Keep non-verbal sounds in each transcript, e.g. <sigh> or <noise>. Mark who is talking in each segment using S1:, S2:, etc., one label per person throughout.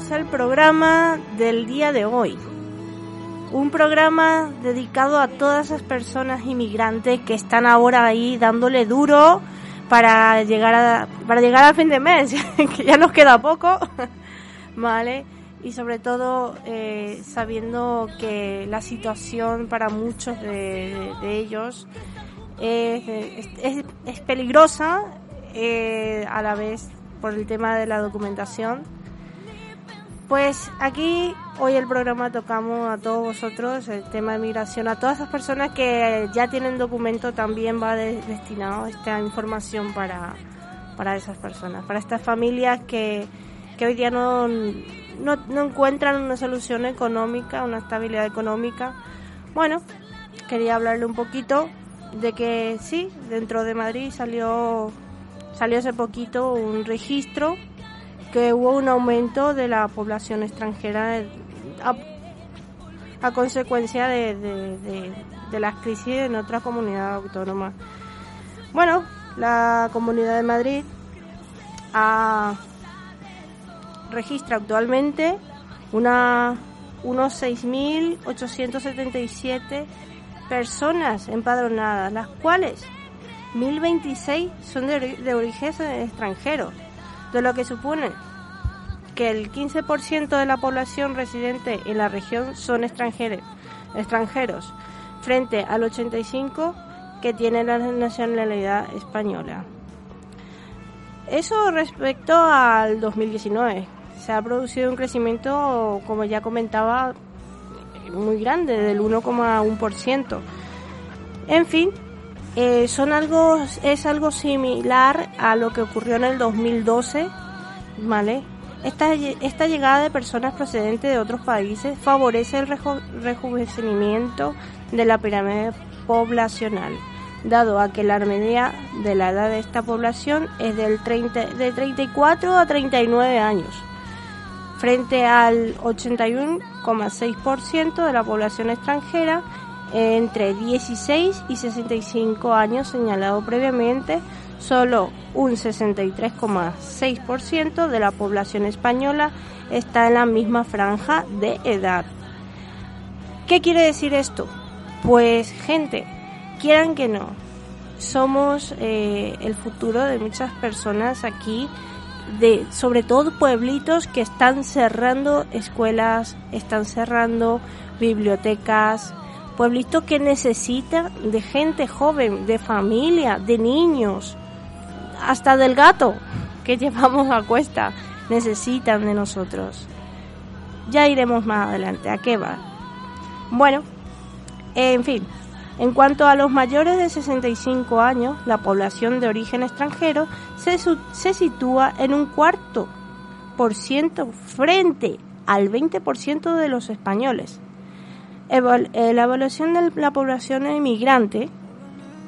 S1: bienvenidos al programa del día de hoy. Un programa dedicado a todas esas personas inmigrantes que están ahora ahí dándole duro para llegar a, para llegar a fin de mes, <laughs> que ya nos queda poco, <laughs> ¿vale? Y sobre todo eh, sabiendo que la situación para muchos de, ellos es, es, peligrosa eh, a la vez por el tema de la documentación. Pues aquí hoy el programa tocamos a todos vosotros el tema de migración, a todas esas personas que ya tienen documento también va destinado esta información para, para esas personas, para estas familias que, que hoy día no, no, no encuentran una solución económica, una estabilidad económica. Bueno, quería hablarle un poquito de que sí, dentro de Madrid salió salió hace poquito un registro que hubo un aumento de la población extranjera a, consecuencia de, las crisis en otra comunidad autónoma. Bueno, la Comunidad de Madrid registra actualmente una, unos 6.877 personas empadronadas, las cuales 1026 son de, origen extranjero, de lo que supone que el 15% de la población residente en la región son extranjeros, frente al 85% que tiene la nacionalidad española. Eso respecto al 2019. Se ha producido un crecimiento, como ya comentaba, muy grande, del 1,1%. En fin, eh, son algo, es algo similar a lo que ocurrió en el 2012, ¿vale? Esta, esta llegada de personas procedentes de otros países favorece el rejuvenecimiento de la pirámide poblacional, dado a que la media de la edad de esta población es del 30, de 34 a 39 años, frente al 81,6% de la población extranjera entre 16 y 65 años señalado previamente, solo un 63,6% de la población española está en la misma franja de edad. ¿Qué quiere decir esto? Pues gente, quieran que no, somos eh, el futuro de muchas personas aquí, de sobre todo pueblitos que están cerrando escuelas, están cerrando bibliotecas, pueblito que necesita de gente joven, de familia, de niños, hasta del gato que <laughs> llevamos a cuesta, necesitan de nosotros. Ya iremos más adelante, ¿a qué va? Bueno, en fin, en cuanto a los mayores de 65 años, la población de origen extranjero se, se sitúa en un cuarto por ciento frente al 20% de los españoles. Eh, la evaluación de la población inmigrante,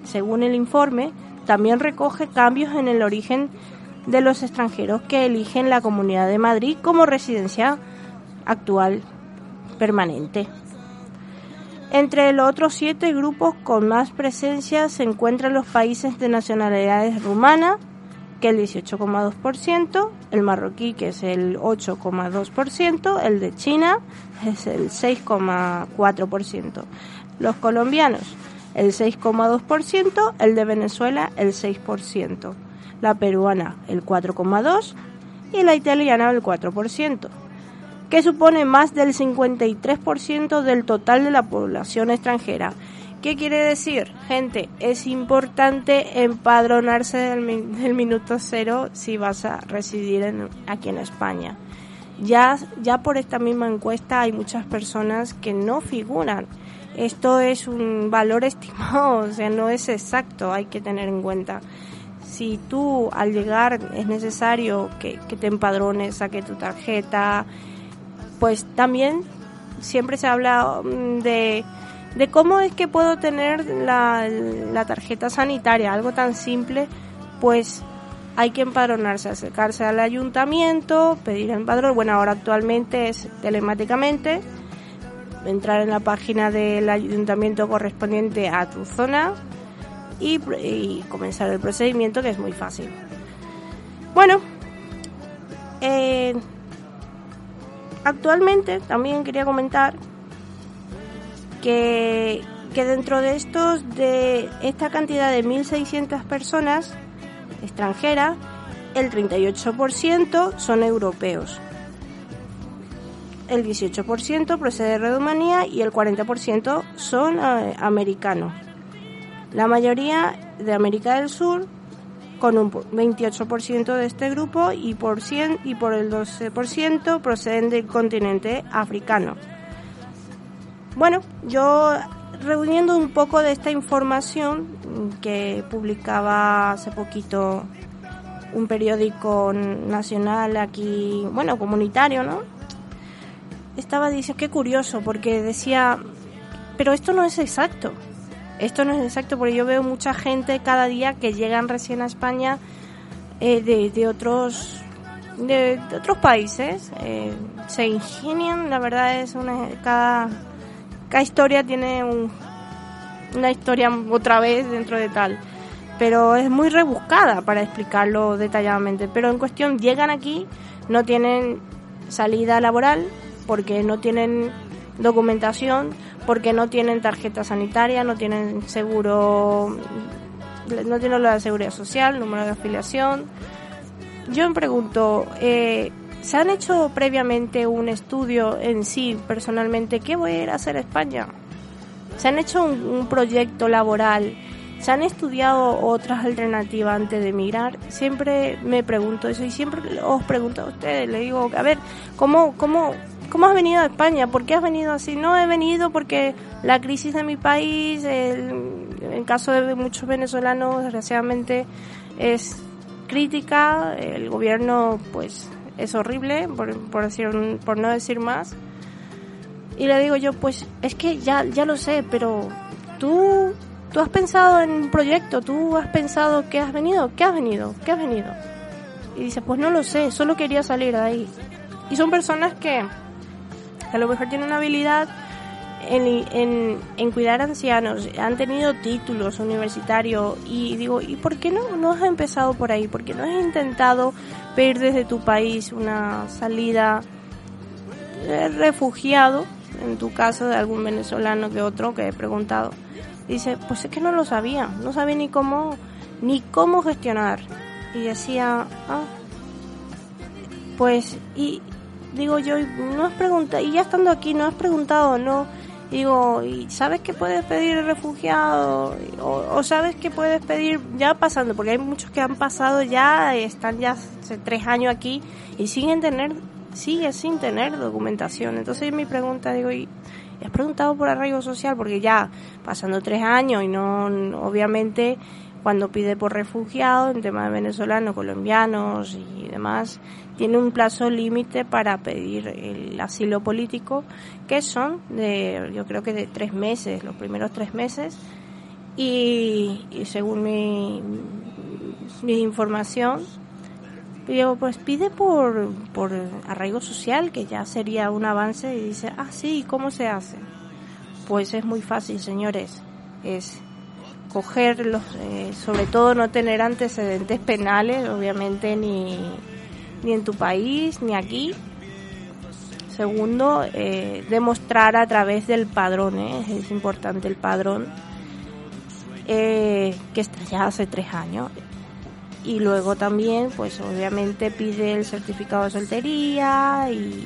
S1: según el informe, también recoge cambios en el origen de los extranjeros que eligen la Comunidad de Madrid como residencia actual permanente. Entre los otros siete grupos con más presencia se encuentran los países de nacionalidades rumana, que el 18,2%, el marroquí, que es el 8,2%, el de China es el 6,4%, los colombianos el 6,2%, el de Venezuela el 6%, la peruana el 4,2% y la italiana el 4%, que supone más del 53% del total de la población extranjera ¿Qué quiere decir? Gente, es importante empadronarse del, minuto cero si vas a residir aquí en España. Ya, ya por esta misma encuesta hay muchas personas que no figuran. Esto es un valor <laughs> estimado, o sea, no es exacto, hay que tener en cuenta. Si tú al llegar es necesario que, que te empadrones, saque tu tarjeta, pues también siempre se habla mm, de de cómo es que puedo tener la, tarjeta sanitaria, algo tan simple, pues hay que empadronarse, acercarse al ayuntamiento, pedir el. Bueno, ahora actualmente es telemáticamente, entrar en la página del ayuntamiento correspondiente a tu zona y, comenzar el procedimiento que es muy fácil. Bueno, eh, actualmente también quería comentar que, dentro de estos, de esta cantidad de 1.600 personas extranjeras, el 38% son europeos, el 18% procede de Rumanía y el 40% son eh, americanos. La mayoría de América del Sur, con un 28% de este grupo y por, 100, y por el 12% proceden del continente africano. Bueno, yo reuniendo un poco de esta información que publicaba hace poquito un periódico nacional aquí, bueno, comunitario, ¿no? Estaba diciendo, qué curioso, porque decía, pero esto no es exacto. Esto no es exacto porque yo veo mucha gente cada día que llegan recién a España eh, de, otros de, otros países. Eh, se ingenian, la verdad es una cada cada historia tiene una historia otra vez dentro de tal. Pero es muy rebuscada para explicarlo detalladamente. Pero en cuestión, llegan aquí, no tienen salida laboral porque no tienen documentación, porque no tienen tarjeta sanitaria, no tienen seguro, no tienen la seguridad social, número de afiliación. Yo me pregunto, eh, ¿Se han hecho previamente un estudio en sí, personalmente, qué voy a ir a hacer a España? ¿Se han hecho un, proyecto laboral? ¿Se han estudiado otras alternativas antes de emigrar? Siempre me pregunto eso y siempre os pregunto a ustedes, le digo, a ver, ¿cómo, cómo, cómo has venido a España? ¿Por qué has venido así? No he venido porque la crisis de mi país, el, en caso de muchos venezolanos, desgraciadamente, es crítica. El gobierno, pues, es horrible, por, por, decir, por no decir más. Y le digo yo, pues es que ya, ya lo sé, pero tú, tú has pensado en un proyecto, tú has pensado que has venido, ¿qué has venido? ¿Qué has venido? Y dice, pues no lo sé, solo quería salir de ahí. Y son personas que a lo mejor tienen una habilidad en, en, cuidar ancianos, han tenido títulos universitarios y digo, ¿y por qué no, no has empezado por ahí? ¿Por qué no has intentado pedir desde tu país una salida de refugiado, en tu caso de algún venezolano que otro que he preguntado? Dice, pues es que no lo sabía, no sabía ni cómo, ni cómo gestionar. Y decía, ah, pues, y digo yo, no has preguntado, y ya estando aquí, no has preguntado, no, digo, ¿y sabes que puedes pedir refugiado? O, sabes que puedes pedir ya pasando, porque hay muchos que han pasado ya, están ya hace tres años aquí y siguen tener, sigue sin tener documentación. Entonces mi pregunta, digo, ¿y has preguntado por arraigo social? Porque ya pasando tres años y no, obviamente, cuando pide por refugiado, en tema de venezolanos, colombianos y demás, tiene un plazo límite para pedir el asilo político, que son de, yo creo que de tres meses, los primeros tres meses, y, según mi, mi información, digo, pues pide por, por arraigo social, que ya sería un avance, y dice, ah, sí, ¿cómo se hace? Pues es muy fácil, señores, es coger los, eh, sobre todo no tener antecedentes penales, obviamente, ni ni en tu país, ni aquí. Segundo, eh, demostrar a través del padrón, ¿eh? es importante el padrón, eh, que está ya hace tres años. Y luego también, pues obviamente pide el certificado de soltería y,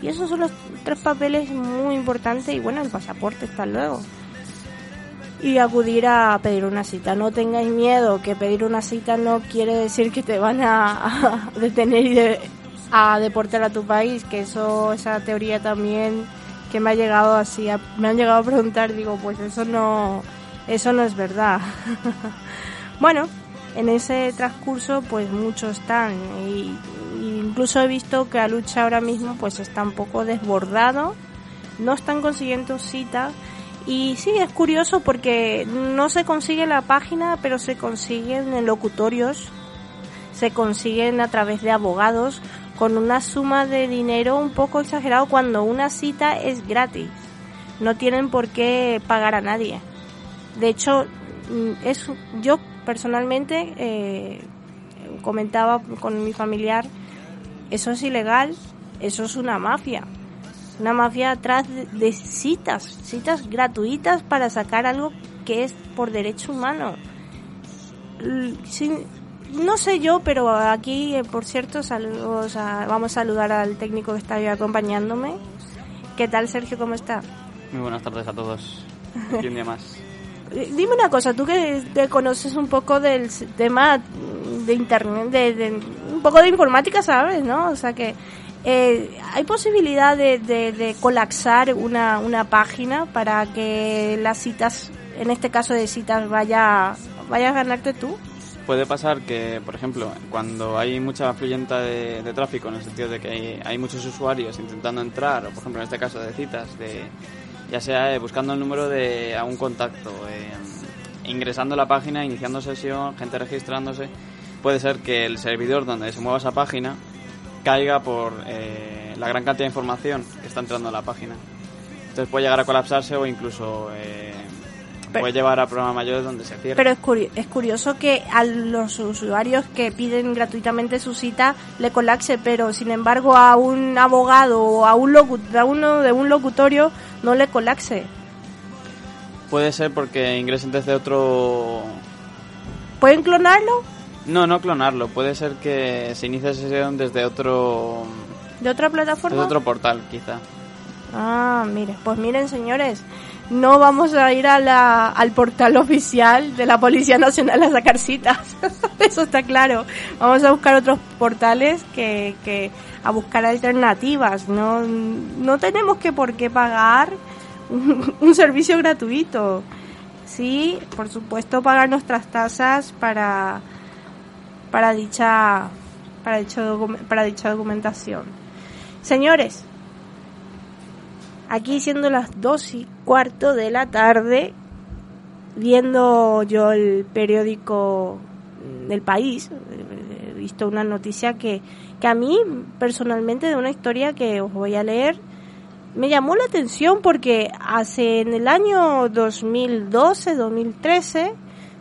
S1: y esos son los tres papeles muy importantes y bueno, el pasaporte está luego y acudir a pedir una cita. No tengáis miedo, que pedir una cita no quiere decir que te van a, <laughs> detener y a deportar a tu país, que eso, esa teoría también que me ha llegado así, me han llegado a preguntar, digo, pues eso no, eso no es verdad. <laughs> bueno, en ese transcurso pues muchos están y, incluso he visto que a lucha ahora mismo pues está un poco desbordado, no están consiguiendo cita y sí, es curioso porque no se consigue la página, pero se consiguen en locutorios, se consiguen a través de abogados con una suma de dinero un poco exagerado cuando una cita es gratis. No tienen por qué pagar a nadie. De hecho, mm, es, yo personalmente eh, comentaba con mi familiar, eso es ilegal eso es una mafia. Una mafia atrás de, citas, citas gratuitas para sacar algo que es por derecho humano. no sé yo, pero aquí, eh, por cierto, saludos vamos a saludar al técnico que está acompañándome. ¿Qué tal, Sergio? ¿Cómo está?
S2: Muy buenas tardes a todos. Y un día más.
S1: Dime una cosa, tú que te conoces un poco del tema de internet, de, un poco de informática, ¿sabes? ¿No? O sea que eh, hay posibilidad de, de, colapsar una, una página para que las citas, en este caso de citas, vaya, vaya a ganarte tú.
S2: Puede pasar que, por ejemplo, cuando hay mucha fluyenta de, tráfico, en el sentido de que hay, muchos usuarios intentando entrar, o por ejemplo en este caso de citas, de ya sea eh, buscando el número de algún contacto, eh, ingresando a la página, iniciando sesión, gente registrándose, puede ser que el servidor donde se mueva esa página caiga por eh, la gran cantidad de información que está entrando a la página. Entonces puede llegar a colapsarse o incluso puede llevar a problemas mayores donde se cierra.
S1: Pero es, es curioso que a los usuarios que piden gratuitamente su cita le colapse, pero sin embargo a un abogado o a, un a uno de un locutorio no le colapse.
S2: Puede ser porque ingresen desde otro...
S1: ¿Pueden clonarlo?
S2: No, no clonarlo. Puede ser que se inicie sesión desde otro...
S1: ¿De otra plataforma?
S2: De otro portal, quizá.
S1: Ah, mire, pues miren señores, no vamos a ir a la, al portal oficial de la Policía Nacional a sacar citas, <laughs> eso está claro. Vamos a buscar otros portales que, que a buscar alternativas, no, no tenemos que por qué pagar un, servicio gratuito. Sí, por supuesto pagar nuestras tasas para para dicha para para dicha documentación. Señores, aquí siendo las dos y cuarto de la tarde, viendo yo el periódico del país, he visto una noticia que, que a mí personalmente de una historia que os voy a leer, me llamó la atención porque hace en el año 2012, 2013,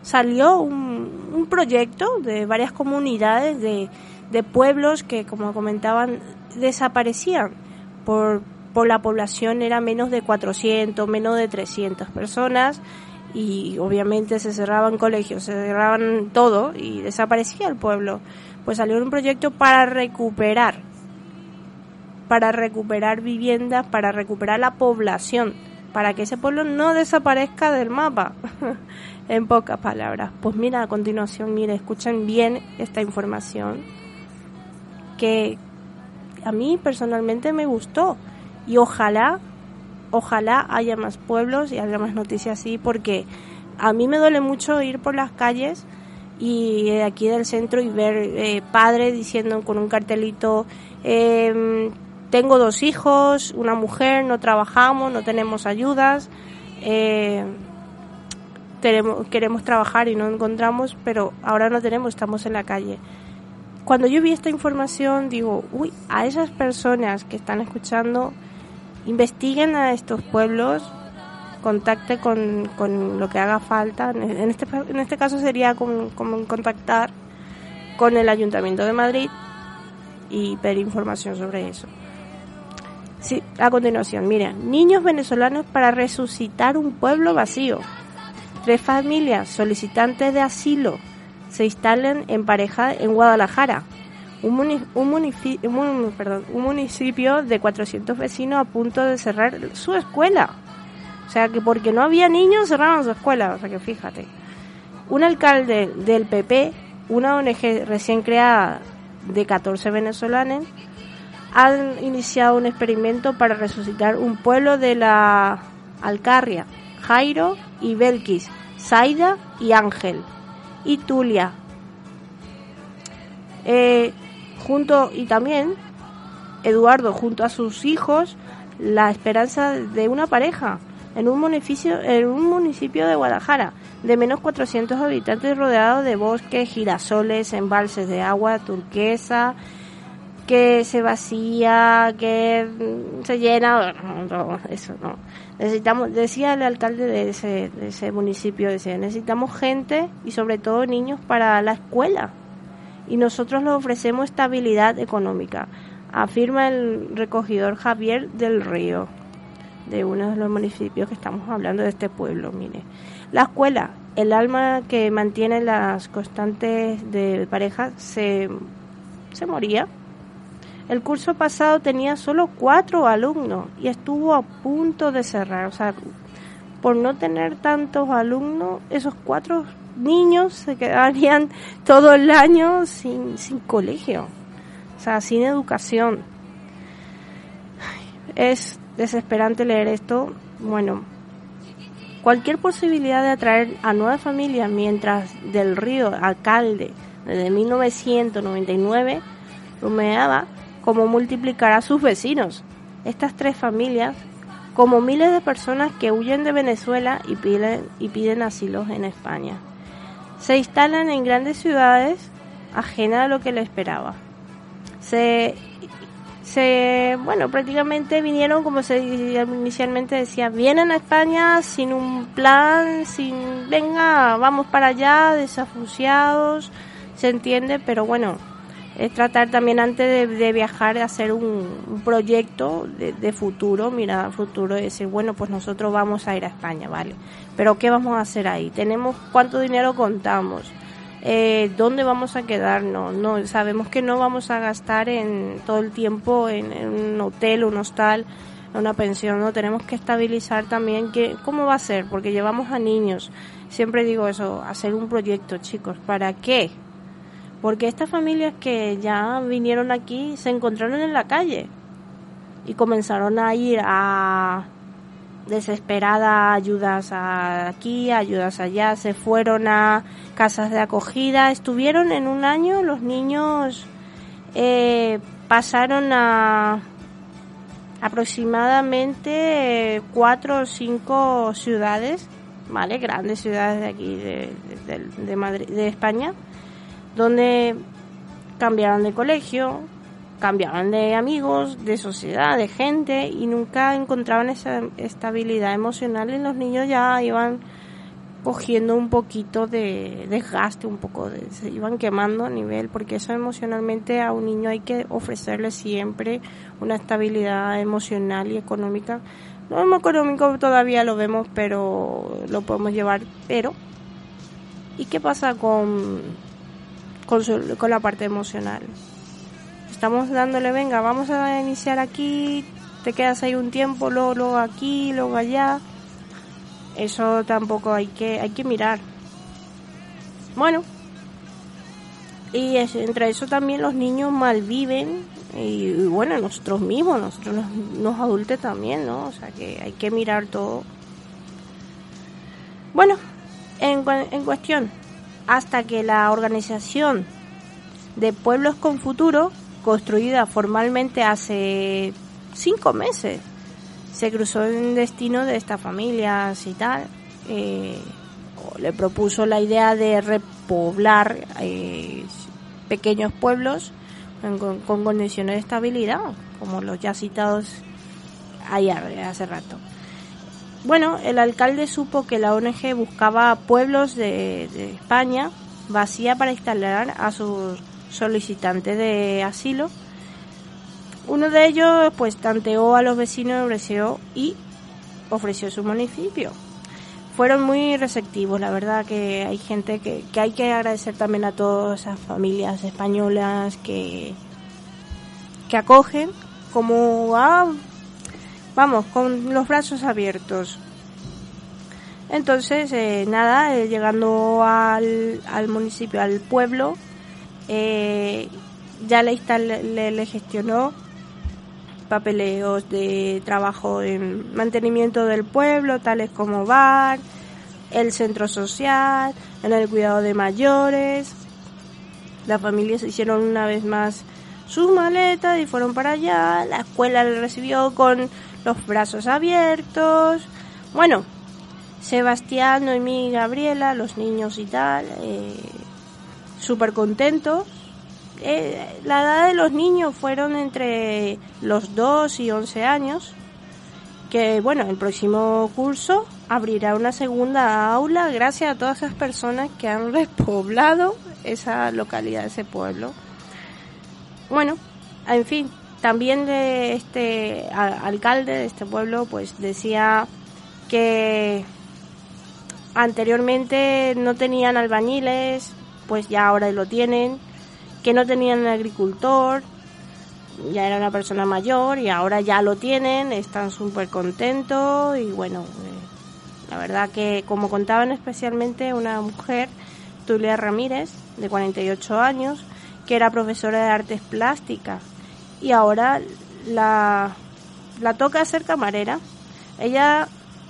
S1: salió un, un proyecto de varias comunidades de, de pueblos que, como comentaban, desaparecían por, por la población era menos de 400, menos de 300 personas y obviamente se cerraban colegios, se cerraban todo y desaparecía el pueblo. Pues salió un proyecto para recuperar, para recuperar viviendas, para recuperar la población, para que ese pueblo no desaparezca del mapa. <laughs> en pocas palabras. Pues mira, a continuación, mire, escuchen bien esta información que a mí personalmente me gustó y ojalá, ojalá haya más pueblos y haya más noticias así, porque a mí me duele mucho ir por las calles y de aquí del centro y ver eh, padres diciendo con un cartelito, em, tengo dos hijos, una mujer, no trabajamos, no tenemos ayudas, eh, queremos trabajar y no encontramos, pero ahora no tenemos, estamos en la calle cuando yo vi esta información digo, uy, a esas personas que están escuchando investiguen a estos pueblos, contacte con, con lo que haga falta. En este, en este caso sería como, contactar con el Ayuntamiento de Madrid y pedir información sobre eso. Sí, a continuación, miren, niños venezolanos para resucitar un pueblo vacío. Tres familias solicitantes de asilo se instalan en pareja en Guadalajara un, un, perdón, un municipio de 400 vecinos a punto de cerrar su escuela. O sea, que porque no había niños cerraron su escuela. O sea, que fíjate. Un alcalde del PP, una ONG recién creada de 14 venezolanos, han iniciado un experimento para resucitar un pueblo de la Alcarria, Jairo y Belkis, Zaida y Ángel, y Tulia. Eh, junto y también Eduardo junto a sus hijos la esperanza de una pareja en un municipio en un municipio de Guadalajara de menos 400 habitantes rodeado de bosques, girasoles, embalses de agua turquesa que se vacía, que se llena, eso no. Necesitamos, decía el alcalde de ese, municipio, decía, necesitamos gente y sobre todo niños para la escuela y nosotros le ofrecemos estabilidad económica. afirma el recogidor Javier del Río, de uno de los municipios que estamos hablando de este pueblo. Mire, la escuela, el alma que mantiene las constantes de pareja, se, se moría. El curso pasado tenía solo cuatro alumnos y estuvo a punto de cerrar. O sea, por no tener tantos alumnos, esos cuatro niños se quedarían <laughs> todo el año sin, sin colegio, o sea, sin educación. Es desesperante leer esto. Bueno, cualquier posibilidad de atraer a nuevas familias mientras del río alcalde desde 1999 rumeaba como multiplicar a sus vecinos. Estas tres familias, como miles de personas que huyen de Venezuela y piden, y piden asilos en España se instalan en grandes ciudades ajena a lo que le esperaba. Se, se, bueno, prácticamente vinieron, como se inicialmente decía, vienen a España sin un plan, sin, venga, vamos para allá, desafuciados, se entiende, pero bueno, es tratar también antes de, viajar de hacer un, proyecto de, futuro, mira, futuro y decir, bueno, pues nosotros vamos a ir a España, ¿vale? Pero ¿qué vamos a hacer ahí? ¿Tenemos cuánto dinero contamos? Eh, ¿Dónde vamos a quedarnos? No, sabemos que no vamos a gastar en todo el tiempo en, un hotel, un hostal, una pensión, ¿no? Tenemos que estabilizar también que, cómo va a ser, porque llevamos a niños. Siempre digo eso, hacer un proyecto, chicos. ¿Para qué? Porque estas familias que ya vinieron aquí se encontraron en la calle y comenzaron a ir a desesperada ayudas aquí, ayudas allá, se fueron a casas de acogida, estuvieron en un año, los niños eh, pasaron a aproximadamente cuatro o cinco ciudades, ¿vale? Grandes ciudades de aquí, de, de Madrid, de España donde cambiaron de colegio, cambiaban de amigos, de sociedad, de gente y nunca encontraban esa estabilidad emocional y los niños ya iban cogiendo un poquito de desgaste, un poco de, se iban quemando a nivel, porque eso emocionalmente a un niño hay que ofrecerle siempre una estabilidad emocional y económica. No económico todavía lo vemos, pero lo podemos llevar, pero ¿y qué pasa con con, la parte emocional. Estamos dándole, venga, vamos a iniciar aquí, te quedas ahí un tiempo, luego, luego aquí, luego allá. Eso tampoco hay que, hay que mirar. Bueno, y entre eso también los niños malviven y, y bueno, nosotros mismos, nosotros los, adultos también, ¿no? O sea que hay que mirar todo. Bueno, en, en cuestión, hasta que la organización de Pueblos con Futuro, construida formalmente hace cinco meses, se cruzó en destino de estas familias y tal, eh, le propuso la idea de repoblar eh, pequeños pueblos con, con, condiciones de estabilidad, como los ya citados ayer, hace rato. Bueno, el alcalde supo que la ONG buscaba pueblos de, España vacía para instalar a sus solicitantes de asilo. Uno de ellos pues tanteó a los vecinos ofreció y ofreció su municipio. Fueron muy receptivos, la verdad que hay gente que, que hay que agradecer también a todas esas familias españolas que, que acogen como a vamos, con los brazos abiertos. Entonces, eh, nada, eh, llegando al, al, municipio, al pueblo, eh, ya le, le, le, gestionó papeleos de trabajo en mantenimiento del pueblo, tales como bar, el centro social, en el cuidado de mayores. Las familias hicieron una vez más sus maletas y fueron para allá. La escuela le recibió con los brazos abiertos. Bueno, Sebastián, Noemí Gabriela, los niños y tal, eh, súper contentos. Eh, la edad de los niños fueron entre los 2 y 11 años. Que bueno, el próximo curso abrirá una segunda aula gracias a todas esas personas que han <laughs> repoblado esa localidad, ese pueblo. Bueno, en fin, también de este alcalde de este pueblo, pues decía que anteriormente no tenían albañiles, pues ya ahora lo tienen, que no tenían agricultor, ya era una persona mayor y ahora ya lo tienen, están súper contentos y bueno, eh, la verdad que como contaban especialmente una mujer, Tulia Ramírez, de 48 años, que era profesora de artes plásticas y ahora la, la toca ser camarera. Ella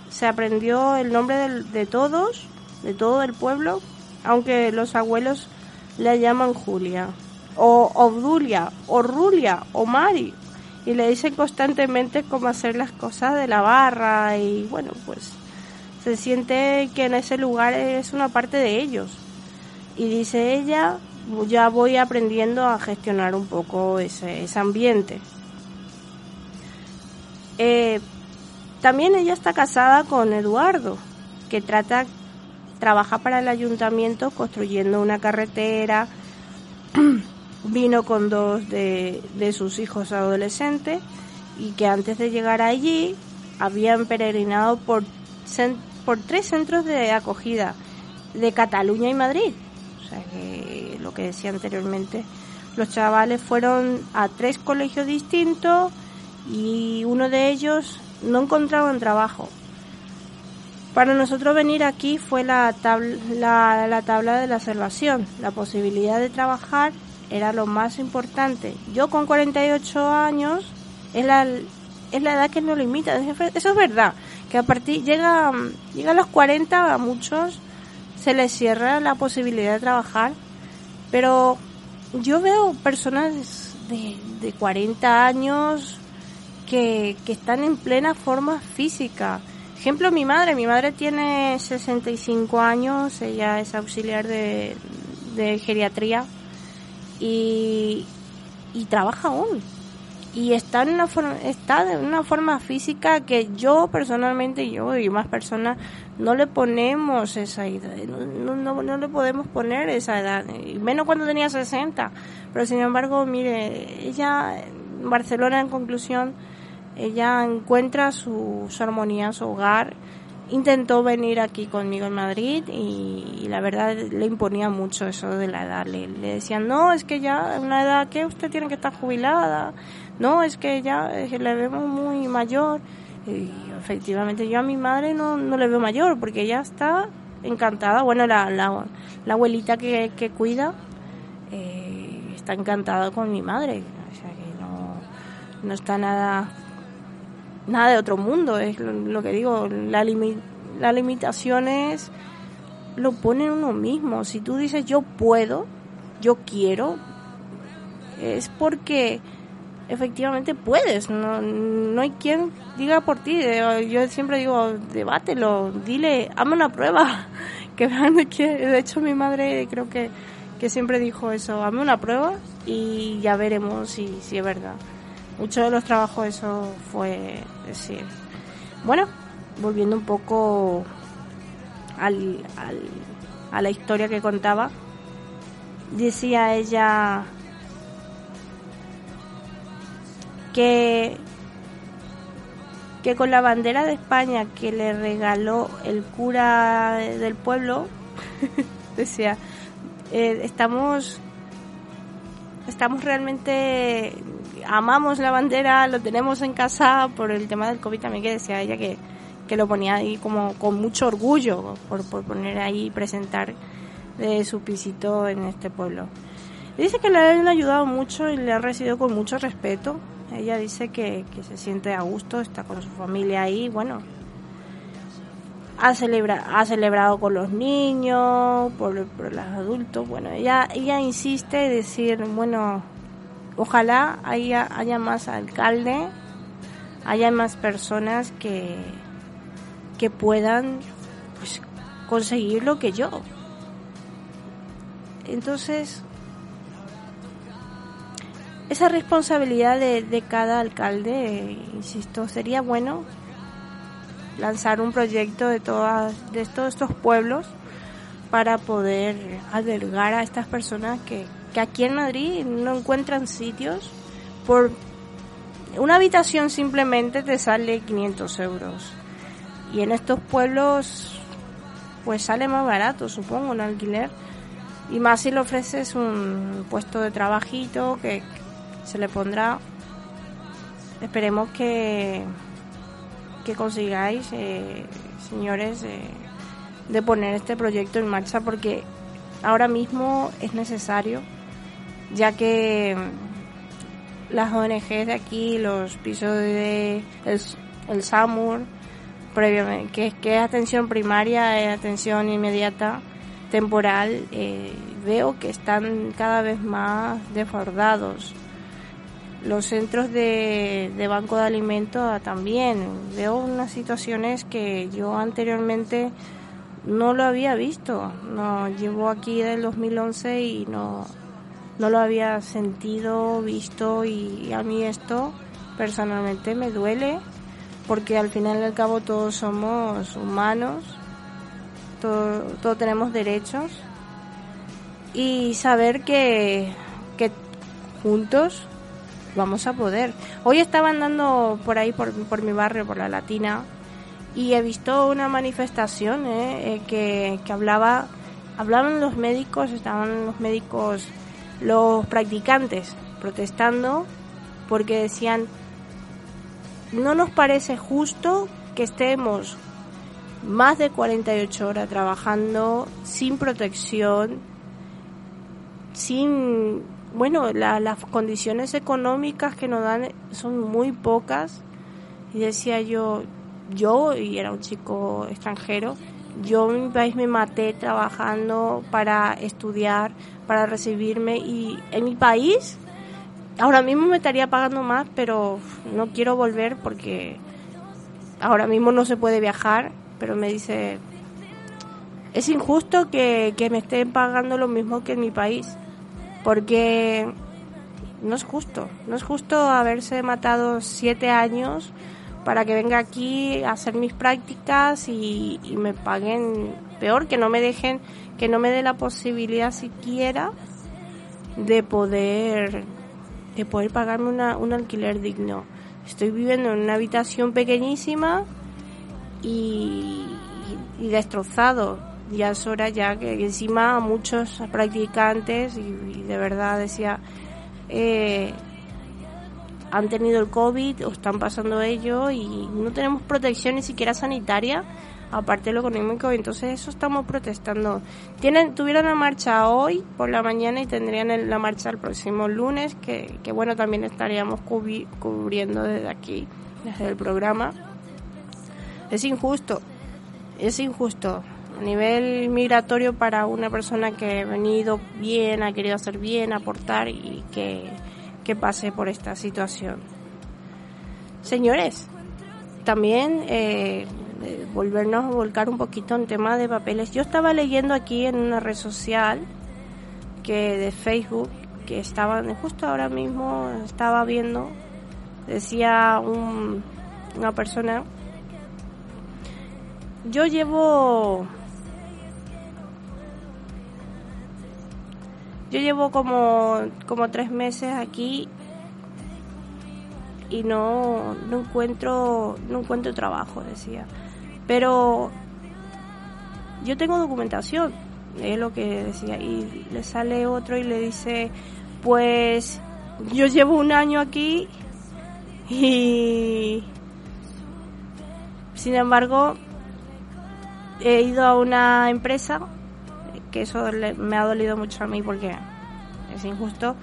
S1: se aprendió el nombre de, de todos, de todo el pueblo, aunque los abuelos la llaman Julia o Obdulia, o Rulia, o Mari. Y le dicen constantemente cómo hacer las cosas de la barra y bueno, pues se siente que en ese lugar es una parte de ellos. Y dice ella, ya voy aprendiendo a gestionar un poco ese, ese ambiente. Eh, también ella está casada con Eduardo, que trata, trabaja para el ayuntamiento construyendo una carretera <clears throat> vino con dos de, sus hijos adolescentes y que antes de llegar allí habían peregrinado por, por tres centros de acogida de Cataluña y Madrid. O sea que que decía anteriormente, los chavales fueron a tres colegios distintos y uno de ellos no encontraban trabajo. Para nosotros venir aquí fue la, tabla, la, la tabla de la salvación, la posibilidad de trabajar era lo más importante. Yo con 48 años es la, es la edad que nos limita. Eso es verdad, que a partir llega, llega a los 40 a muchos se les cierra la posibilidad de trabajar, pero yo veo personas de, de 40 años que, que están en plena forma física. Ejemplo, mi madre. Mi madre tiene 65 años, ella es auxiliar de, de geriatría y, y trabaja aún. Y está en una forma, está de una forma física que yo personalmente, yo y más personas, no le ponemos esa edad, no, no, no le podemos poner esa edad, menos cuando tenía 60. Pero sin embargo, mire, ella, Barcelona en conclusión, ella encuentra su, su armonía, su hogar, intentó venir aquí conmigo en Madrid y, la verdad le imponía mucho eso de la edad. Le, decían, no, es que ya una edad que usted tiene que estar jubilada, no, es que ya le vemos muy mayor. Y efectivamente yo a mi madre no, no le veo mayor porque ella está encantada. Bueno, la, la, la abuelita que, que cuida eh, está encantada con mi madre. O sea que no, no está nada nada de otro mundo, es lo, que digo, la, la limitación es, lo pone uno mismo. Si tú dices yo puedo, yo quiero, es porque efectivamente puedes, no, no hay quien diga por ti. Yo siempre digo, debátelo, dile, hazme una prueba, <laughs> que vean que, de hecho mi madre creo que, que siempre dijo eso, hazme una prueba y ya veremos si, si es verdad muchos de los trabajos eso fue decir bueno volviendo un poco al, al, a la historia que contaba decía ella que que con la bandera de España que le regaló el cura del pueblo <laughs> decía eh, estamos estamos realmente amamos la bandera, lo tenemos en casa por el tema del COVID también que decía ella que, que lo ponía ahí como con mucho orgullo por, por poner ahí y presentar de su pisito en este pueblo. Dice que le han ayudado mucho y le han recibido con mucho respeto. Ella dice que, que se siente a gusto, está con su familia ahí, bueno, ha, ha celebrado con los niños, por, por los adultos, bueno, ella, ella insiste en decir, bueno, ojalá haya, haya más alcalde, haya más personas que, que puedan pues, conseguir lo que yo. Entonces, esa responsabilidad de, de cada alcalde, insisto, sería bueno lanzar un proyecto de todas de todos estos pueblos para poder albergar a estas personas que, que aquí en Madrid no encuentran sitios por una habitación simplemente te sale 500 euros. Y en estos pueblos, pues sale más barato, supongo, un alquiler. Y más si le ofreces un puesto de trabajito que se le pondrá. Esperemos que, que consigáis, eh, señores, eh, de poner este proyecto en marcha porque ahora mismo es necesario, ya que las ONGs de aquí, los pisos de el, SAMUR, previamente, que, que es atención primaria, es atención inmediata, temporal, eh, veo que están cada vez más desbordados. Los centros de, banco de alimentos también. Veo unas situaciones que yo anteriormente no lo había visto. No, llevo aquí del 2011 y no, no lo había sentido, visto y, a mí esto personalmente me duele porque al final y al cabo todos somos humanos, todos, tenemos derechos y saber que, que juntos vamos a poder. Hoy estaba andando por ahí, por, por mi barrio, por la Latina, y he visto una manifestación eh, eh, que, que hablaba, hablaban los médicos, estaban los médicos los practicantes protestando porque decían, no nos parece justo que estemos más de 48 horas trabajando sin protección, sin, bueno, las condiciones económicas que nos dan son muy pocas. Y decía yo, yo, y era un chico extranjero, yo en mi país me maté trabajando para estudiar, para recibirme y en mi país ahora mismo me estaría pagando más, pero no quiero volver porque ahora mismo no se puede viajar, pero me dice, es injusto que, que me estén pagando lo mismo que en mi país, porque no es justo, no es justo haberse matado siete años para que venga aquí a hacer mis prácticas y, me paguen peor, que no me dejen, que no me dé la posibilidad siquiera de poder, de poder pagarme una, un alquiler digno. Estoy viviendo en una habitación pequeñísima y, destrozado. Ya es hora ya que encima muchos practicantes y, de verdad decía eh, han tenido el COVID o están pasando ello y no tenemos protección ni siquiera sanitaria, aparte de lo económico, entonces eso estamos protestando. Tienen, tuvieron la marcha hoy por la mañana y tendrían la marcha el próximo lunes, que, que bueno, también estaríamos cubriendo desde aquí, desde el programa. Es injusto, es injusto nivel migratorio para una persona que ha venido bien, ha querido hacer bien, aportar y que que pase por esta situación. Señores, también eh, eh, volvernos a volcar un poquito en tema de papeles. Yo estaba leyendo aquí en una red social que de Facebook que estaba justo ahora mismo estaba viendo decía un, una persona yo llevo Yo llevo como, como tres meses aquí y no, no encuentro no encuentro trabajo, decía. Pero yo tengo documentación, es lo que decía. Y le sale otro y le dice, pues yo llevo un año aquí y sin embargo he ido a una empresa que eso me ha dolido mucho a mí porque es injusto.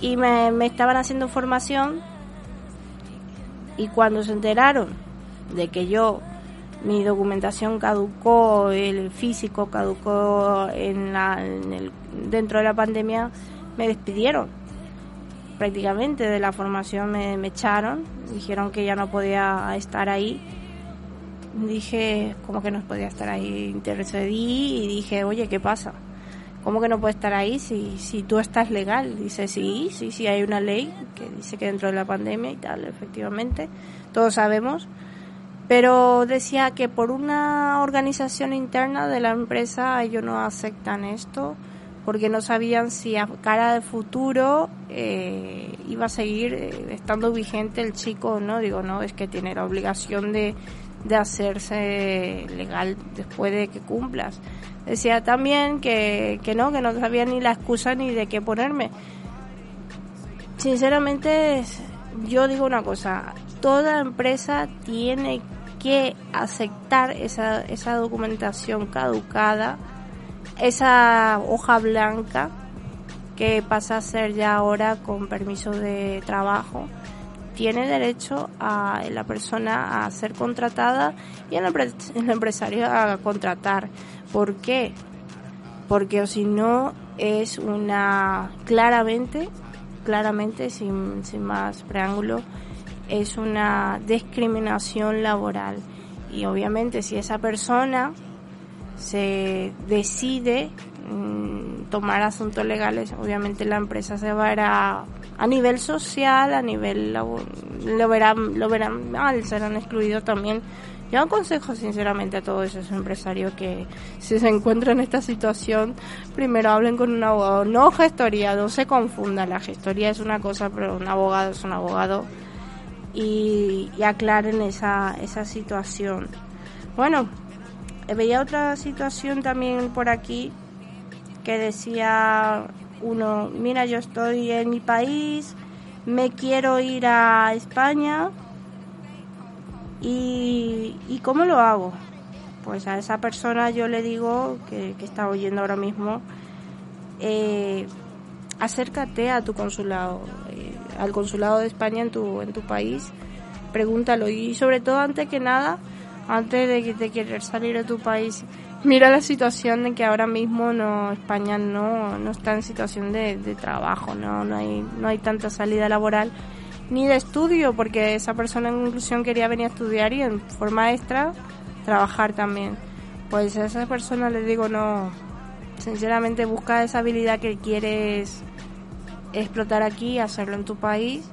S1: Y me, me estaban haciendo formación y cuando se enteraron de que yo mi documentación caducó, el físico caducó en la, dentro de la pandemia, me despidieron prácticamente de la formación, me, me echaron, dijeron que ya no podía estar ahí dije, ¿cómo que no podía estar ahí? Intercedí y dije, oye, ¿qué pasa? ¿Cómo que no puede estar ahí si, si tú estás legal? Dice, sí, sí, sí, hay una ley que dice que dentro de la pandemia y tal, efectivamente, todos sabemos. Pero decía que por una organización interna de la empresa ellos no aceptan esto porque no sabían si a cara de futuro eh, iba a seguir eh, estando vigente el chico, ¿no? Digo, no, es que tiene la obligación de, de hacerse legal después de que cumplas. Decía también que, que no, que no sabía ni la excusa ni de qué ponerme. Sinceramente, yo digo una cosa, toda empresa tiene que aceptar esa, esa documentación caducada, esa hoja blanca que pasa a ser ya ahora con permiso de trabajo. Tiene derecho a la persona a ser contratada y el, empresario a contratar. ¿Por qué? Porque o si no es una claramente, claramente sin, sin más preámbulo, es una discriminación laboral. Y obviamente si esa persona se decide mm, tomar asuntos legales, obviamente la empresa se va a, a nivel social, a nivel lo verán, lo verán mal, serán excluidos también. Yo aconsejo sinceramente a todos esos empresarios que si se encuentran en esta situación, primero hablen con un abogado, no gestoría, no se confunda, la gestoría es una cosa, pero un abogado es un abogado y, aclaren esa, esa situación. Bueno, veía otra situación también por aquí que decía uno, mira, yo estoy en mi país, me quiero ir a España y, y ¿cómo lo hago? Pues a esa persona yo le digo que, que está oyendo ahora mismo, eh, acércate a tu consulado, eh, al consulado de España en tu, en tu país, pregúntalo y sobre todo antes que nada, antes de, de querer salir de tu país, mira la situación de que ahora mismo no España no, no está en situación de, de trabajo, no, no, hay, no hay tanta salida laboral ni de estudio, porque esa persona en inclusión quería venir a estudiar y en forma extra trabajar también. Pues a esa persona le digo, no, sinceramente busca esa habilidad que quieres explotar aquí, hacerlo en tu país,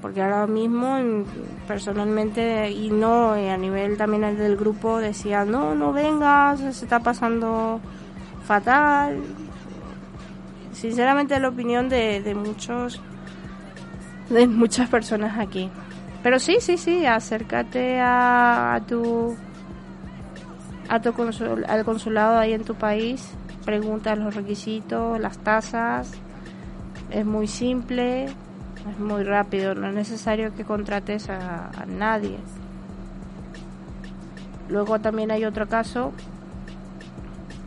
S1: porque ahora mismo personalmente y no a nivel también del grupo decía, no, no vengas, se está pasando fatal. Sinceramente la opinión de, de muchos, de muchas personas aquí. Pero sí, sí, sí, acércate a, a tu a tu consul, al consulado ahí en tu país preguntas los requisitos, las tasas. Es muy simple, es muy rápido, no es necesario que contrates a, nadie. Luego también hay otro caso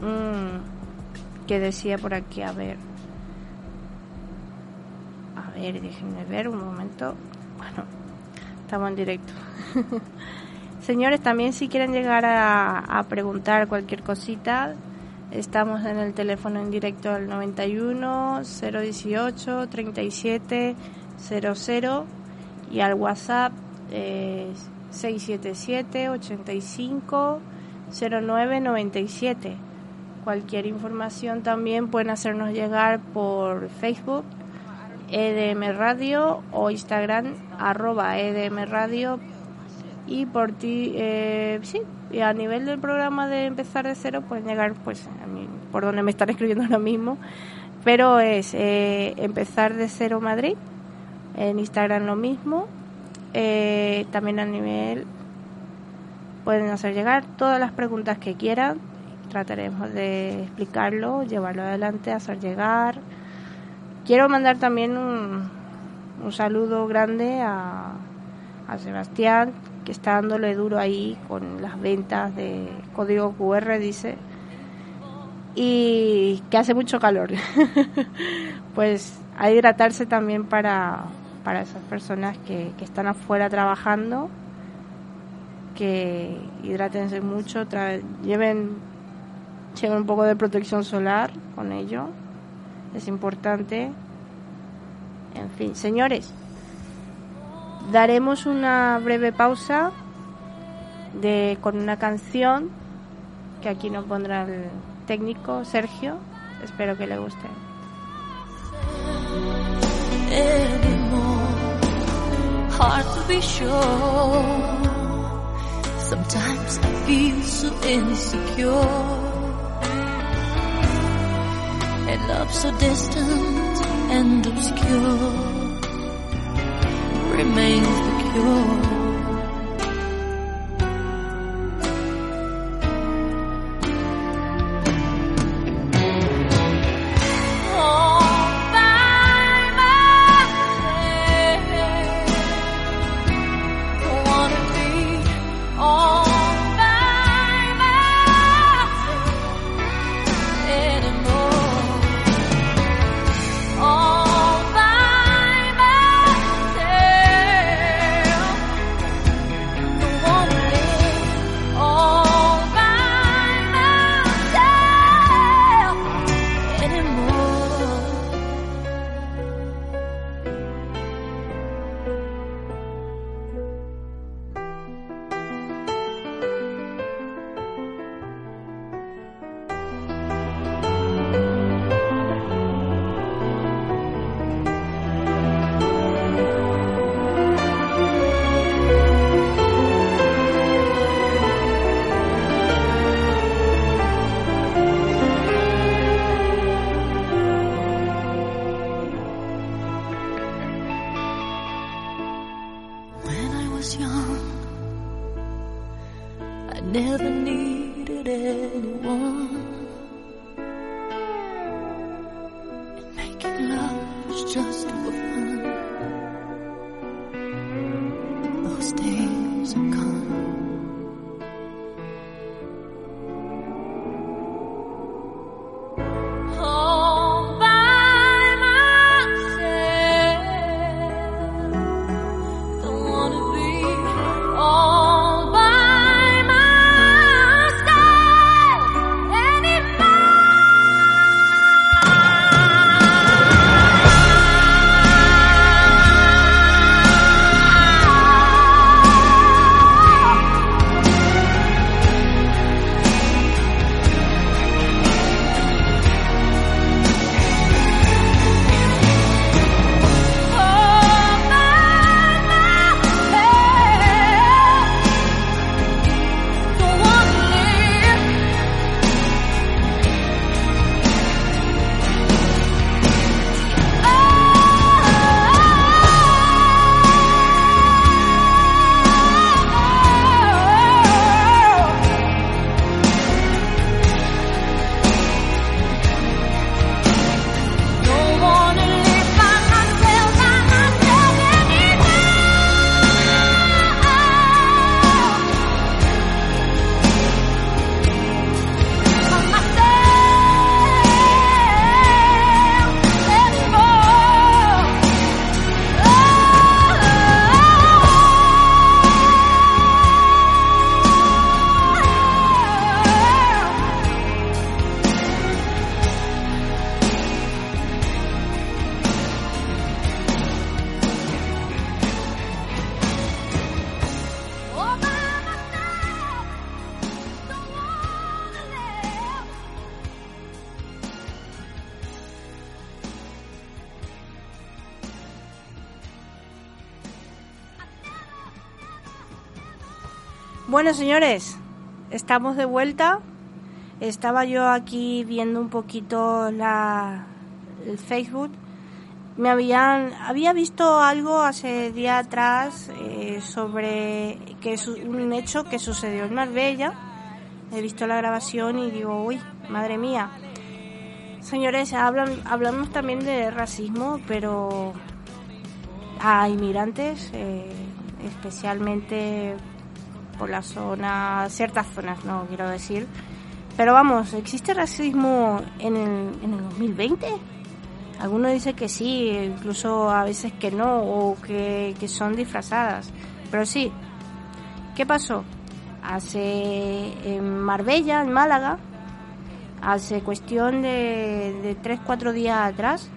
S1: mmm, que decía por aquí, a ver, a ver, déjenme ver un momento. Bueno, estamos en directo. <laughs> Señores, también si quieren llegar a, a preguntar cualquier cosita, Estamos en el teléfono en directo al 91 018 37 00 y al WhatsApp eh, 677 85 09 97. Cualquier información también pueden hacernos llegar por Facebook, EDM Radio o Instagram, arroba EDM Radio. Y por ti, eh, sí, y a nivel del programa de empezar de cero, pueden llegar pues a mí, por donde me están escribiendo ahora mismo, pero es eh, empezar de cero Madrid, en Instagram lo mismo, eh, también a nivel pueden hacer llegar todas las preguntas que quieran, trataremos de explicarlo, llevarlo adelante, hacer llegar. Quiero mandar también un, un saludo grande a, a Sebastián, que está dándole duro ahí con las ventas de código QR, dice, y que hace mucho calor. <laughs> pues a hidratarse también para, para esas personas que, que están afuera trabajando, que hidrátense mucho, lleven, lleven un poco de protección solar con ello, es importante. En fin, señores, daremos una breve pausa de, con una canción que aquí nos pondrá el técnico Sergio. Espero que le guste. Hard to be sure. Sometimes I feel so insecure. And love so distant and obscure.
S3: remains the cure. just.
S1: Bueno, señores, estamos de vuelta. Estaba yo aquí viendo un poquito la, el Facebook. Me habían había visto algo hace día atrás eh, sobre que un hecho que sucedió en Marbella. He visto la grabación y digo, uy, madre mía. Señores, hablamos también de racismo, pero a inmigrantes, eh, especialmente por la zona, ciertas zonas, no quiero decir. Pero vamos, ¿existe racismo en el, en el 2020? Algunos dicen que sí, incluso a veces que no, o que, son disfrazadas. Pero sí, ¿qué pasó? Hace en Marbella, en Málaga, hace cuestión de, de 3-4 días atrás,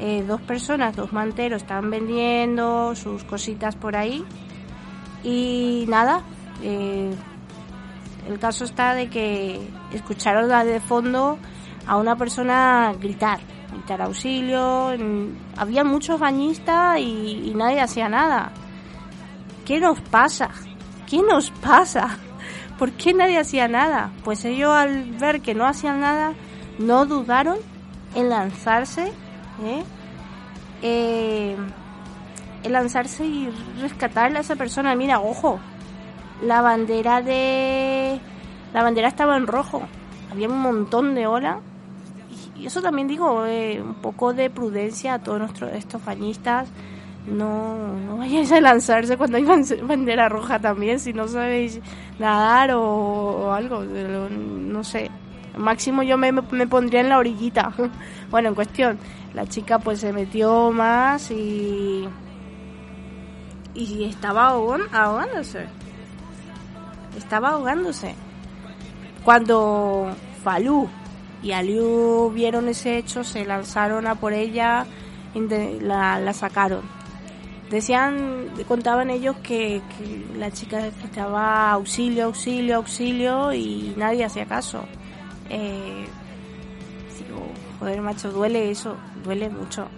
S1: eh, dos personas, dos manteros, estaban vendiendo sus cositas por ahí y nada, eh, el caso está de que escucharon de fondo a una persona gritar, gritar auxilio. Había muchos bañistas y, nadie hacía nada. ¿Qué nos pasa? ¿Qué nos pasa? <laughs> ¿Por qué nadie hacía nada? Pues ellos al ver que no hacían nada, no dudaron en lanzarse ¿eh? Eh, lanzarse y rescatarle a esa persona. Mira, ojo, la bandera de... La bandera estaba en rojo, había un montón de olas. Y eso también digo, eh, un poco de prudencia a todos nuestros estos bañistas. No, no vayáis a lanzarse cuando hay bandera roja también, si no sabéis nadar o, o algo, no sé. Máximo yo me, me pondría en la orillita. <laughs> bueno, en cuestión, la chica pues se metió más y y estaba ahogándose. Estaba ahogándose. Cuando Falú y Aliu vieron ese hecho, se lanzaron a por ella, la, la sacaron. Decían, contaban ellos que, la chica necesitaba auxilio, auxilio, auxilio y nadie hacía caso. Eh, digo, joder, macho, duele eso, duele mucho.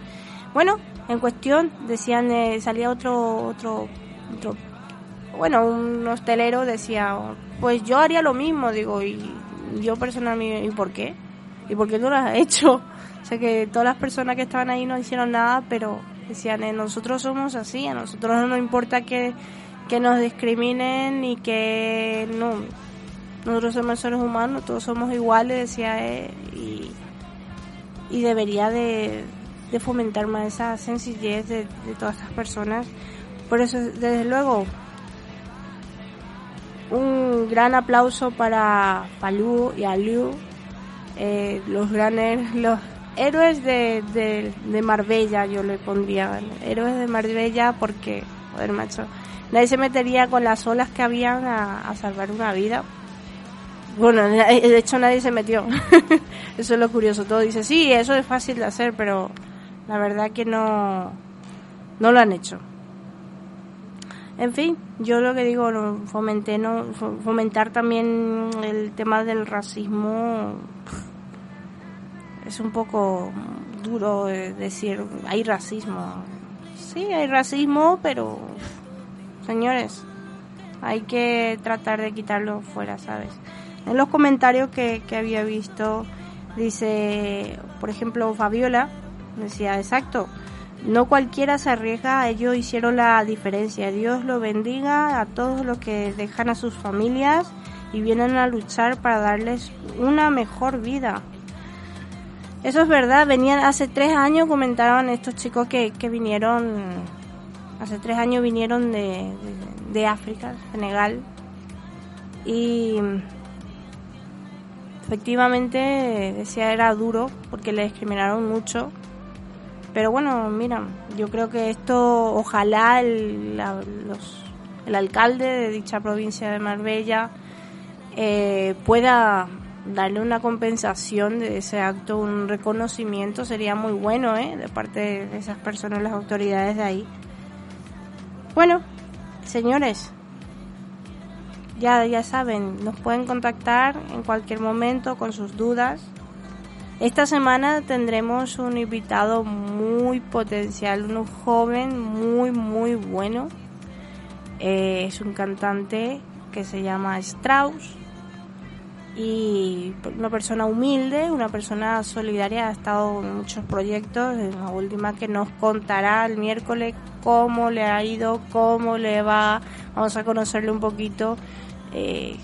S1: Bueno, en cuestión, decían, eh, salía otro, otro, otro, bueno, un hostelero decía, pues yo haría lo mismo, digo, y yo personalmente, ¿y por qué? ¿Y por qué no lo has hecho? <laughs> O sea que todas las personas que estaban ahí no hicieron nada, pero decían, eh, nosotros somos así, a nosotros no nos importa que, que nos discriminen y que no, nosotros somos seres humanos, todos somos iguales, decía él, y, y debería de, de fomentar más esa sencillez de, todas estas personas. Por eso, desde luego, un gran aplauso para Palú y Aliu, eh, los grandes, los héroes de, de, Marbella, yo le pondría, héroes de Marbella porque, joder macho, nadie se metería con las olas que habían a, a salvar una vida. Bueno, de hecho nadie se metió. <laughs> eso es lo curioso. Todo dice, sí, eso es fácil de hacer, pero la verdad que no, no lo han hecho. En fin, yo lo que digo, fomenté, no, fomentar también el tema del racismo es un poco duro decir, hay racismo. Sí, hay racismo, pero señores, hay que tratar de quitarlo fuera, ¿sabes? En los comentarios que, que había visto, dice, por ejemplo, Fabiola, Decía, exacto. No cualquiera se arriesga, ellos hicieron la diferencia. Dios lo bendiga a todos los que dejan a sus familias y vienen a luchar para darles una mejor vida. Eso es verdad, venían hace tres años, comentaron estos chicos que, que vinieron, hace tres años vinieron de, de, de África, Senegal, y efectivamente decía era duro porque le discriminaron mucho pero bueno, mira, yo creo que esto, ojalá el, el alcalde de dicha provincia de Marbella eh, pueda darle una compensación de ese acto, un reconocimiento, sería muy bueno, ¿eh? De parte de esas personas, las autoridades de ahí. Bueno, señores, ya, ya saben, nos pueden contactar en cualquier momento con sus dudas esta semana tendremos un invitado muy potencial, un joven muy, muy bueno. Eh, es un cantante que se llama Strauss y una persona humilde, una persona solidaria, ha estado en muchos proyectos, en la última que nos contará el miércoles cómo le ha ido, cómo le va, vamos a conocerle un poquito. Eh,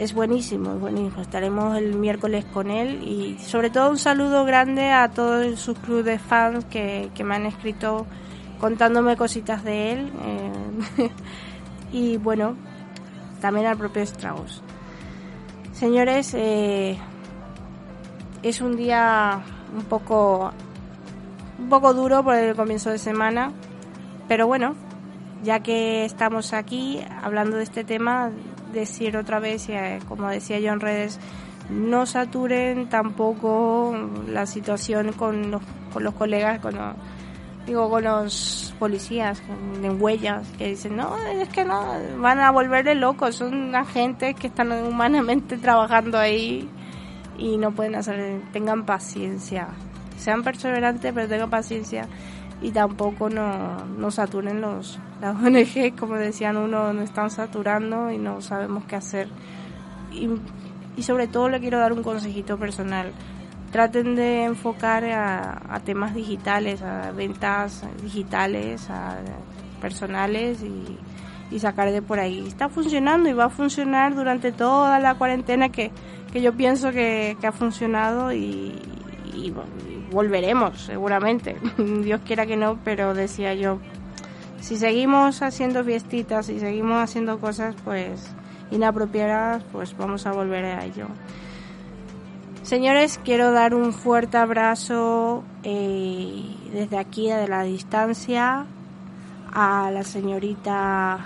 S1: es buenísimo, es buenísimo. Estaremos el miércoles con él y sobre todo un saludo grande a todos sus clubes de fans que, me han escrito contándome cositas de él. Eh, <laughs> y bueno, también al propio Strauss. Señores, eh, es un día un poco, un poco duro por el comienzo de semana, pero bueno, ya que estamos aquí hablando de este tema, decir otra vez, eh, como decía yo en redes, no saturen tampoco la situación con los, con los colegas, con los, digo, con los policías en huellas, que dicen, no, es que no, van a volverle locos, son agentes que están humanamente <laughs> trabajando ahí y no pueden hacer, tengan paciencia, sean perseverantes, pero tengan paciencia y tampoco no, no saturen los las <laughs> ONG como decían uno no están saturando y no sabemos qué hacer. Y, sobre todo le quiero dar un consejito personal. Traten de enfocar a, temas digitales, a ventas digitales, a personales y, y sacar de por ahí. Está funcionando y va a funcionar durante toda la cuarentena que, que yo pienso que, que ha funcionado y, y volveremos seguramente. <laughs> Dios quiera que no, pero decía yo, si seguimos haciendo fiestitas y seguimos haciendo cosas pues inapropiadas, pues vamos a volver a ello. Señores, quiero dar un fuerte abrazo eh, desde aquí, de la distancia, a la señorita,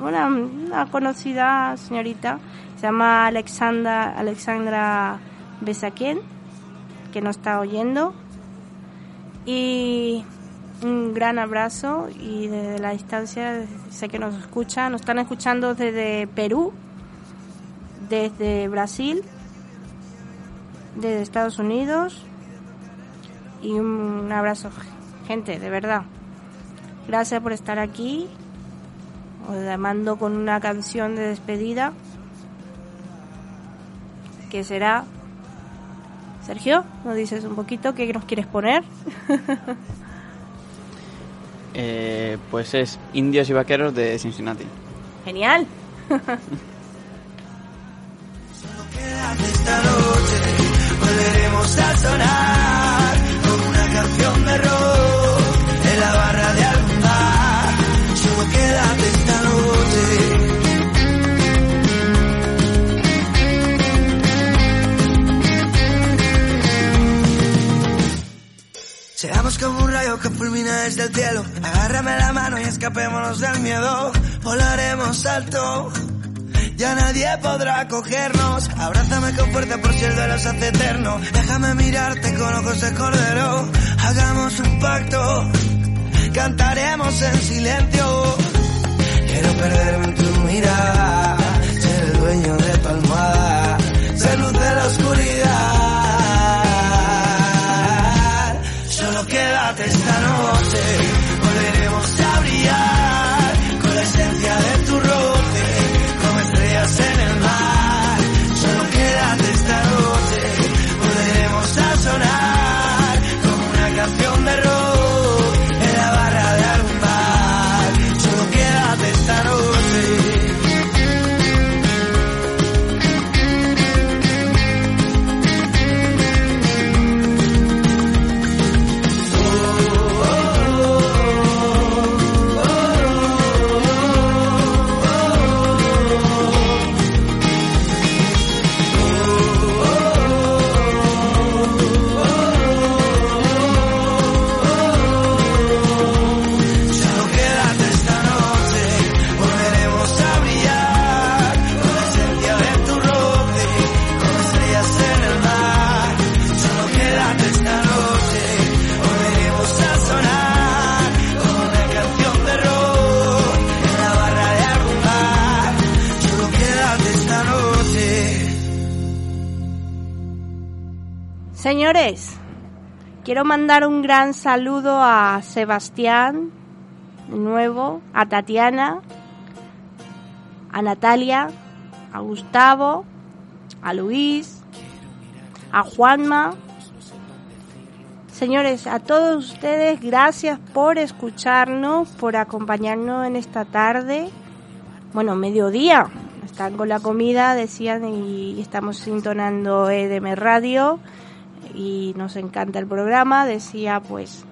S1: una, conocida señorita, se llama Alexandra, Alexandra Besaquien, que nos está oyendo. Y un gran abrazo y desde la distancia sé que nos escuchan, nos están escuchando desde Perú, desde Brasil, desde Estados Unidos y un abrazo gente, de verdad. Gracias por estar aquí. Os mando con una canción de despedida que será Sergio, ¿nos dices un poquito qué nos quieres poner? <laughs>
S2: Eh, pues es Indios y Vaqueros de Cincinnati.
S1: Genial. <laughs>
S4: esta noche volveremos a sonar escapémonos del miedo. Volaremos alto. Ya nadie podrá cogernos. Abrázame con fuerza por si el duelo se hace eterno. Déjame mirarte con ojos de cordero. Hagamos un pacto. Cantaremos en silencio. Quiero perderme en tu mirada. Ser el dueño de tu almohada. Ser luz de la oscuridad.
S1: Señores, quiero mandar un gran saludo a Sebastián, nuevo, a Tatiana, a Natalia, a Gustavo, a Luis, a Juanma. Señores, a todos ustedes, gracias por escucharnos, por acompañarnos en esta tarde. Bueno, mediodía. Están con la comida, decían, y estamos sintonando EDM Radio y nos encanta el programa. Decía, pues,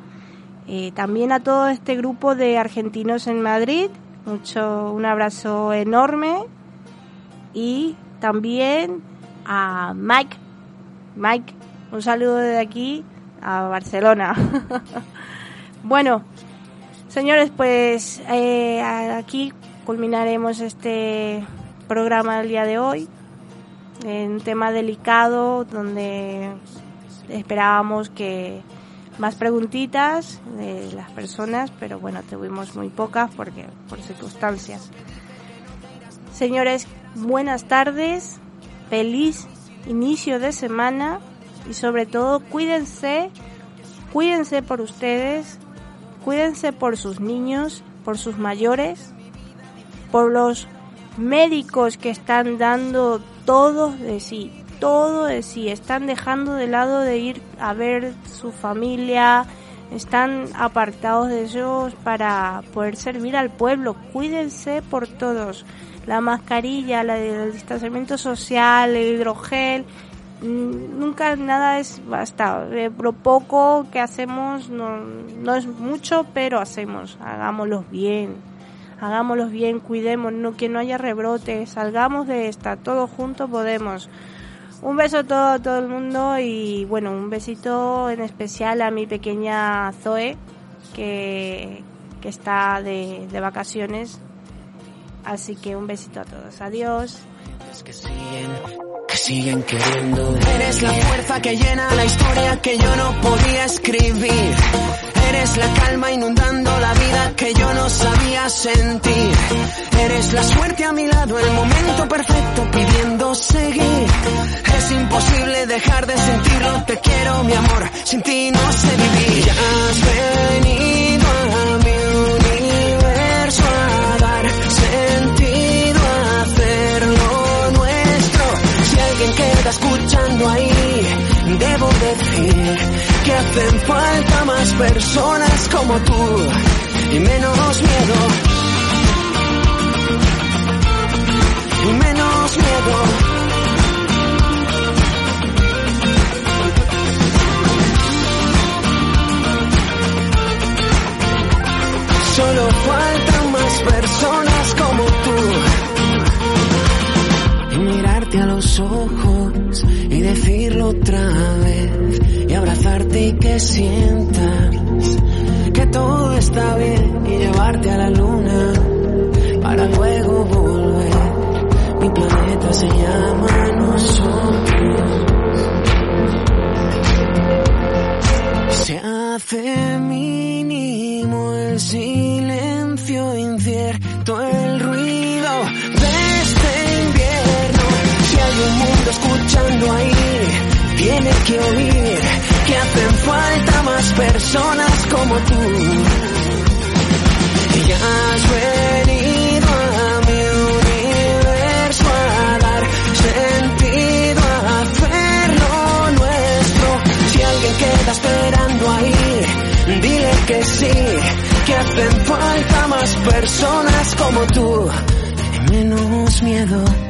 S1: eh, también a todo este grupo de argentinos en Madrid, mucho, un abrazo enorme. Y también a Mike, Mike, un saludo desde aquí a Barcelona. <laughs> bueno, señores, pues eh, aquí culminaremos este programa del día de hoy. En un tema delicado donde esperábamos que más preguntitas de las personas, pero bueno, tuvimos muy pocas porque por circunstancias. Señores, buenas tardes, feliz inicio de semana y sobre todo cuídense, cuídense por ustedes, cuídense por sus niños, por sus mayores, por los médicos que están dando todo de sí. Todo de sí, están dejando de lado de ir a ver su familia, están apartados de ellos para poder servir al pueblo. Cuídense por todos. La mascarilla, la del distanciamiento social, el hidrogel, mm, nunca nada es basta. Eh, lo poco que hacemos no, no es mucho, pero hacemos. Hagámoslo bien. Hagámoslos bien, cuidemos, no, que no haya rebrotes, salgamos de esta, todos juntos podemos. Un beso a todo, todo el mundo y bueno, un besito en especial a mi pequeña Zoe que, que está de, de vacaciones. Así que un besito a todos. Adiós.
S5: que siguen, que siguen queriendo. Eres la fuerza que llena la historia que yo no podía escribir. Eres la calma inundando la vida que yo no sabía sentir. Eres la suerte a mi lado, el momento perfecto pidiendo seguir. Es imposible dejar de sentirlo, te quiero mi amor, sin ti no sé vivir. Has venido a mi universo a dar sentido a hacerlo nuestro. Si alguien queda escuchando ahí, debo decir que hacen falta más personas como tú y menos miedo. Y menos miedo. Que hacen falta más personas como tú. Ya has venido a mi universo a dar sentido a hacerlo nuestro. Si alguien queda esperando ahí, dile que sí, que hacen falta más personas como tú. Menos miedo.